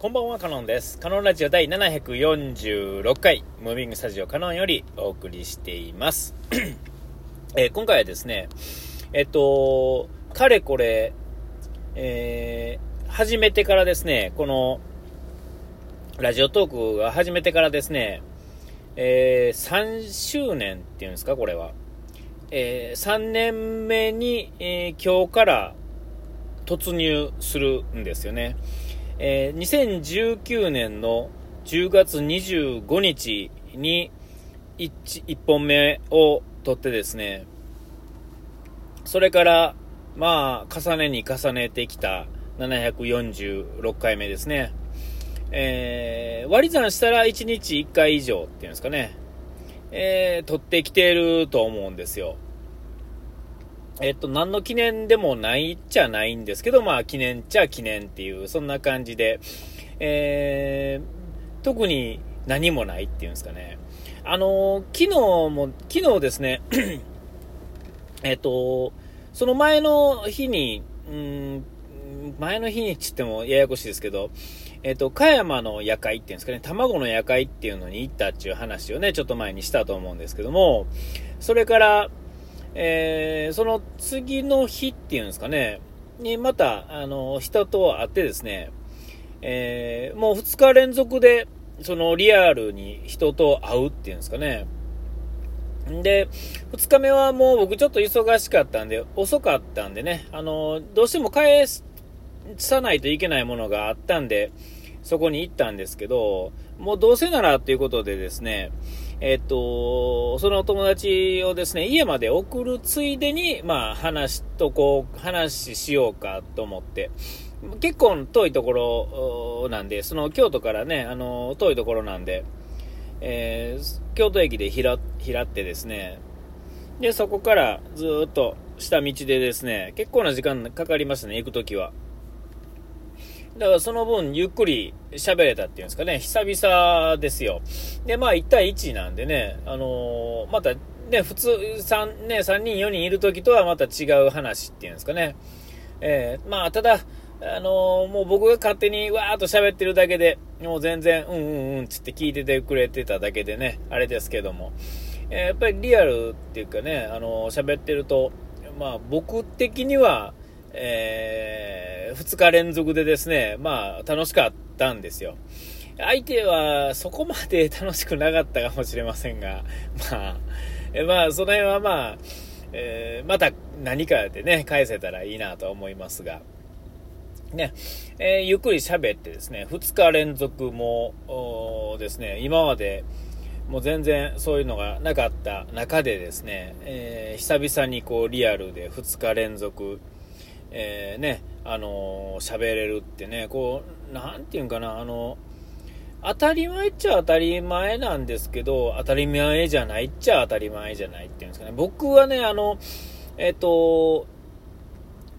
こんばんは、カノンです。カノンラジオ第746回、ムービングスタジオカノンよりお送りしています。えー今回はですね、えっと、かれこれ、えー始めてからですね、この、ラジオトークが始めてからですね、えー3周年っていうんですか、これは。えー3年目に、えー今日から突入するんですよね。えー2019年の10月25日に 1, 1本目を取ってですね、それから、まあ、重ねに重ねてきた746回目ですね。えー割り算したら1日1回以上っていうんですかね、えー取ってきていると思うんですよ。えっと、何の記念でもないっちゃないんですけど、まあ、記念っちゃ記念っていう、そんな感じで、えー、特に何もないっていうんですかね。あの昨日も、昨日ですね、えっと、その前の日に、うん、前の日にって言ってもややこしいですけど、えっと、茅山の夜会っていうんですかね、卵の夜会っていうのに行ったっていう話をね、ちょっと前にしたと思うんですけども、それから、えーその次の日っていうんですかね、にまた、あの、人と会ってですね、えーもう2日連続で、そのリアルに人と会うっていうんですかね。で、2日目はもう僕ちょっと忙しかったんで、遅かったんでね、あの、どうしても返さないといけないものがあったんで、そこに行ったんですけど、もうどうせならということでですね、えっと、そのお友達をですね、家まで送るついでに、まあ、話とこう、話しようかと思って、結構遠いところなんで、その京都からね、あの、遠いところなんで、えー京都駅でひら、ってですね、で、そこからずっと下道でですね、結構な時間かかりましたね、行くときは。だからその分ゆっくり喋れたっていうんですかね、久々ですよ。で、まあ1対1なんでね、あのーまたね、普通3、ね、3人4人いる時とはまた違う話っていうんですかね。えーまあただ、あのーもう僕が勝手にわーっと喋ってるだけで、もう全然、うんうんうんつって聞いててくれてただけでね、あれですけども。えーやっぱりリアルっていうかね、あのー喋ってると、まあ僕的には、え2日連続でですね、まあ楽しかったんですよ。相手はそこまで楽しくなかったかもしれませんが、まあ、えまあその辺はまあ、えーまた何かでね、返せたらいいなと思いますが、ね、えーゆっくり喋ってですね、2日連続もですね、今までもう全然そういうのがなかった中でですね、えー久々にこうリアルで2日連続、えーね、あの喋れるってね、こう、なんていうんかな、あの当たり前っちゃ当たり前なんですけど、当たり前じゃないっちゃ当たり前じゃないっていうんですかね。僕はね、あの、えっ、と、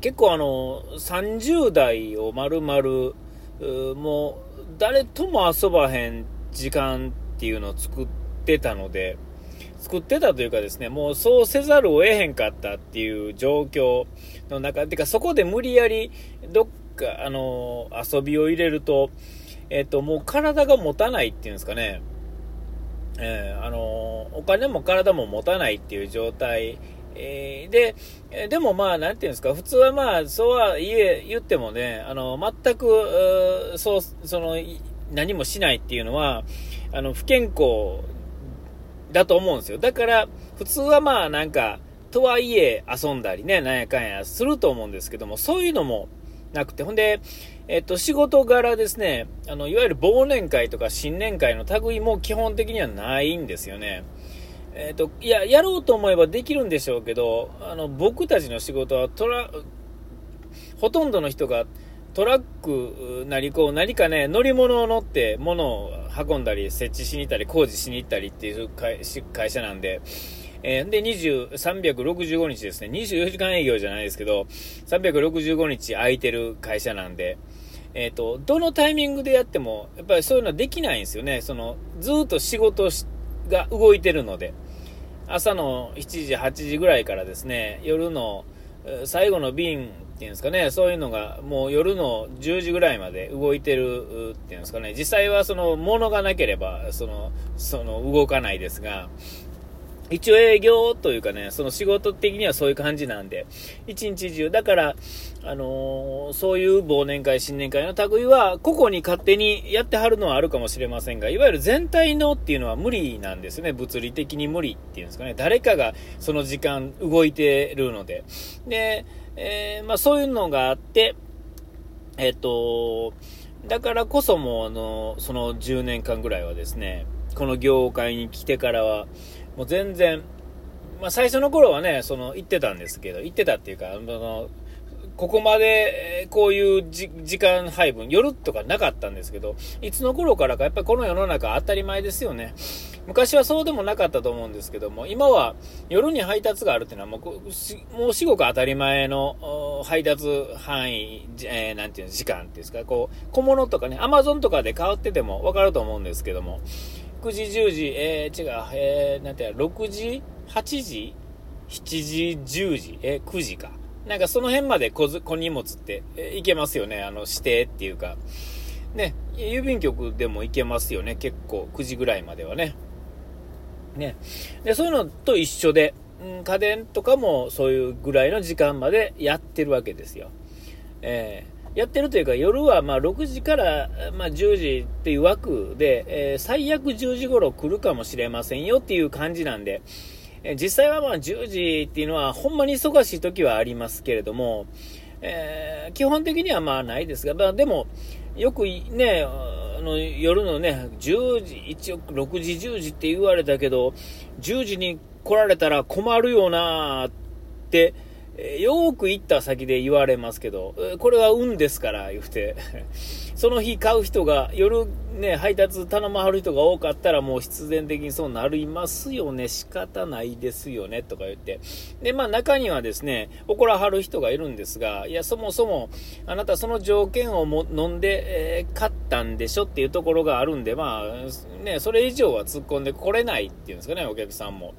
結構あの、30代を丸々、うーもう、誰とも遊ばへん時間っていうのを作ってたので、作ってたというかですね、もうそうせざるを得へんかったっていう状況の中、てかそこで無理やりどっか、あの、遊びを入れると、えっと、もう体が持たないっていうんですかね、えーあの、お金も体も持たないっていう状態、えーで、でもまあ、なんていうんですか、普通はまあ、そうは言え、言ってもね、あの、全く、そう、その、何もしないっていうのは、あの、不健康だと思うんですよ。だから、普通はまあ、なんか、とはいえ遊んだりね、なんやかんやすると思うんですけども、そういうのもなくて、ほんで、えっと、仕事柄ですね、あの、いわゆる忘年会とか新年会の類も基本的にはないんですよね。えっと、いや、やろうと思えばできるんでしょうけど、あの、僕たちの仕事はトラ、ほとんどの人がトラックなりこう何かね、乗り物を乗って物を運んだり、設置しに行ったり、工事しに行ったりっていう会社なんで、えーで、20、365日ですね、24時間営業じゃないですけど、365日空いてる会社なんで、えっ、と、どのタイミングでやっても、やっぱりそういうのはできないんですよね。その、ずっと仕事が動いてるので。朝の7時、8時ぐらいからですね、夜の最後の便っていうんですかね、そういうのがもう夜の10時ぐらいまで動いてるっていうんですかね、実際はその物がなければ、その、その動かないですが、一応営業というかね、その仕事的にはそういう感じなんで、一日中、だから、あのー、そういう忘年会、新年会の類は、個々に勝手にやってはるのはあるかもしれませんが、いわゆる全体のっていうのは無理なんですね。物理的に無理っていうんですかね。誰かがその時間動いてるので。で、えー、まあそういうのがあって、えっと、だからこそも、あの、その10年間ぐらいはですね、この業界に来てからは、もう全然、まあ、最初の頃はね、その、行ってたんですけど、行ってたっていうか、あの、ここまで、こういうじ時間配分、夜とかなかったんですけど、いつの頃からかやっぱりこの世の中当たり前ですよね。昔はそうでもなかったと思うんですけども、今は夜に配達があるっていうのはもう、もう至極当たり前の配達範囲、えー、なんていうの、時間っていうんですか、こう、小物とかね、アマゾンとかで買っててもわかると思うんですけども、9時、10時、えー、違う、えー、なんていうの6時、8時、7時、10時、えー、9時か。なんかその辺まで小小荷物って、いけますよね。あの、指定っていうか。ね、郵便局でも行けますよね。結構、9時ぐらいまではね。ね。で、そういうのと一緒で、うん、家電とかもそういうぐらいの時間までやってるわけですよ。えーやってるというか、夜はま6時から、ま10時っていう枠で、えー、最悪10時頃来るかもしれませんよっていう感じなんで、え、実際はまあ10時っていうのはほんまに忙しい時はありますけれども、えー、基本的にはまあないですが、まあでも、よくね、あの夜のね、10時、一応6時、10時って言われたけど、10時に来られたら困るよなって、えよーく行った先で言われますけど、これは運ですから、言うて。その日買う人が、夜ね、配達頼まはる人が多かったらもう必然的にそうなりますよね。仕方ないですよね。とか言って。で、まあ中にはですね、怒らはる人がいるんですが、いや、そもそも、あなたその条件をも飲んで、えー、買ったんでしょっていうところがあるんで、まあ、ね、それ以上は突っ込んでこれないっていうんですかね、お客さんも。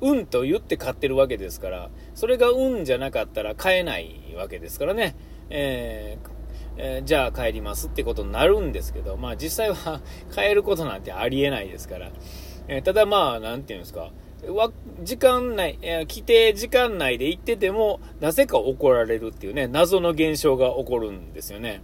運と言って買ってるわけですから、それが運じゃなかったら買えないわけですからね。えーえー、じゃあ帰りますってことになるんですけど、まあ実際は 帰ることなんてありえないですから。えー、ただまあ、なんていうんですか。時間内、えー、規定時間内で行ってても、なぜか怒られるっていうね、謎の現象が起こるんですよね。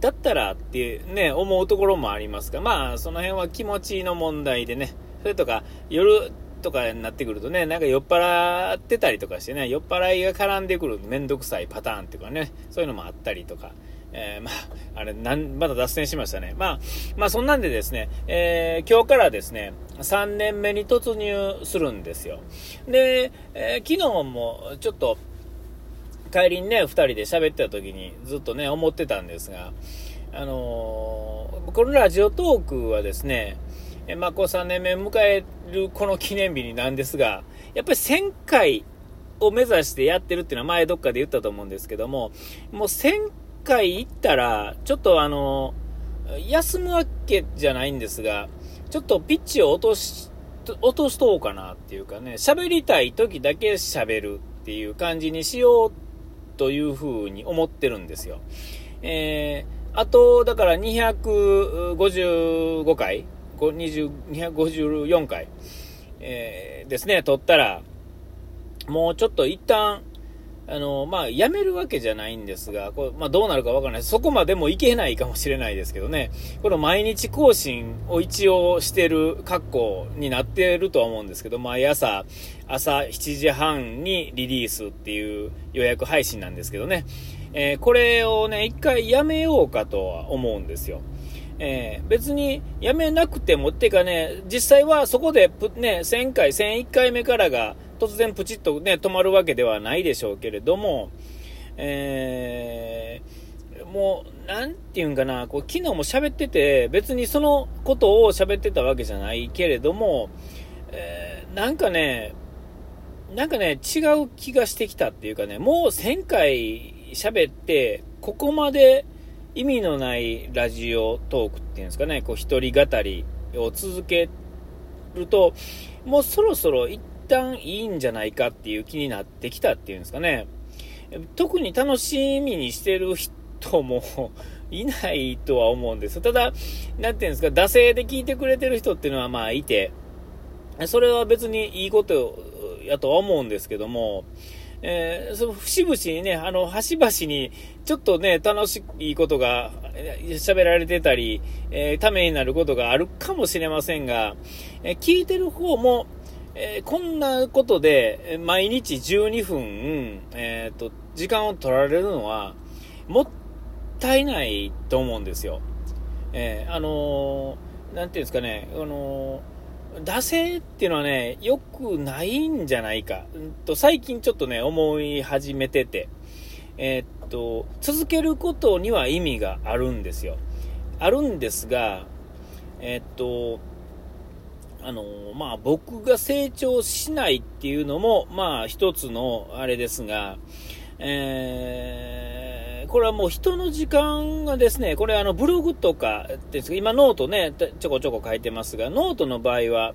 だったらってね、思うところもありますが、まあ、その辺は気持ちの問題でね、それとか、夜、とかになってくるとね、なんか酔っ払ってたりとかしてね、酔っ払いが絡んでくるめんどくさいパターンっていうかね、そういうのもあったりとか、えー、まあ、あれ、なん、まだ脱線しましたね。まあ、まあ、そんなんでですね、えー、今日からですね、3年目に突入するんですよ。で、えー、昨日もちょっと、帰りにね、2人で喋ってた時にずっとね、思ってたんですが、あの、このラジオトークはですね、えま、こう3年目迎えるこの記念日になんですが、やっぱり1000回を目指してやってるっていうのは前どっかで言ったと思うんですけども、もう1000回行ったら、ちょっとあの、休むわけじゃないんですが、ちょっとピッチを落とし、落としとうかなっていうかね、喋りたい時だけ喋るっていう感じにしようというふうに思ってるんですよ。えー、あと、だから255回254回、えー、ですね、撮ったら、もうちょっと一旦、あの、まあ、やめるわけじゃないんですが、これまあ、どうなるかわからない。そこまでもいけないかもしれないですけどね。この毎日更新を一応してる格好になってるとは思うんですけど、毎朝、朝7時半にリリースっていう予約配信なんですけどね。えー、これをね、一回やめようかとは思うんですよ。えー、別にやめなくても、っていうかね、実際はそこでね、1000回、1001回目からが突然プチッとね、止まるわけではないでしょうけれども、えー、もう、なんていうんかな、こう昨日も喋ってて、別にそのことを喋ってたわけじゃないけれども、えー、なんかね、なんかね、違う気がしてきたっていうかね、もう1000回喋って、ここまで意味のないラジオトークっていうんですかね、こう一人語りを続けると、もうそろそろ一旦いいんじゃないかっていう気になってきたっていうんですかね。特に楽しみにしてる人も いないとは思うんです。ただ、なんていうんですか、惰性で聞いてくれてる人っていうのはまあいて、それは別にいいことやとは思うんですけども、えー、その節々にね、あの、端々に、ちょっとね、楽しいことが喋られてたり、えー、ためになることがあるかもしれませんが、えー、聞いてる方も、えー、こんなことで、毎日12分、えっ、と、時間を取られるのは、もったいないと思うんですよ。えあのなんていうんですかね、あの惰性っていうのはね、良くないんじゃないか、うんと、最近ちょっとね、思い始めてて、えー、っと、続けることには意味があるんですよ。あるんですが、えー、っと、あの、まあ、僕が成長しないっていうのも、まあ、一つのあれですが、えーこれはもう人の時間がですね、これあのブログとかです、今ノートね、ちょこちょこ書いてますが、ノートの場合は、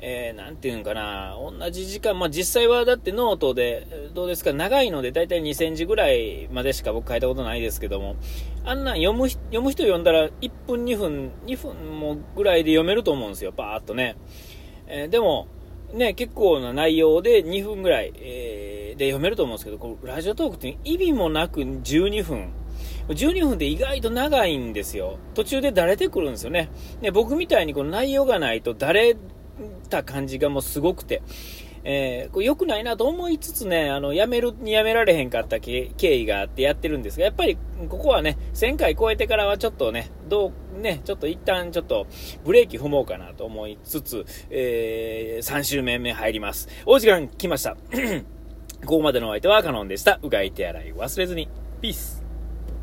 えー、なんていうのかな、同じ時間、まあ実際はだってノートで、どうですか、長いので大体2000字ぐらいまでしか僕書いたことないですけども、あんなん読む読む人読んだら1分2分、2分もぐらいで読めると思うんですよ、バーっとね。えー、でも、ね、結構な内容で2分ぐらい、えー、で読めると思うんですけど、このラジオトークって意味もなく12分。12分って意外と長いんですよ。途中でだれてくるんですよね。ね僕みたいにこの内容がないとだれた感じがもうすごくて。えー、これ良くないなと思いつつね、あの、やめるにやめられへんかった経緯があってやってるんですが、やっぱり、ここはね、1000回超えてからはちょっとね、どう、ね、ちょっと一旦ちょっと、ブレーキ踏もうかなと思いつつ、えー、3週目目入ります。お時間来ました。ここまでのお相手はカノンでした。うがい手洗い忘れずに。ピース。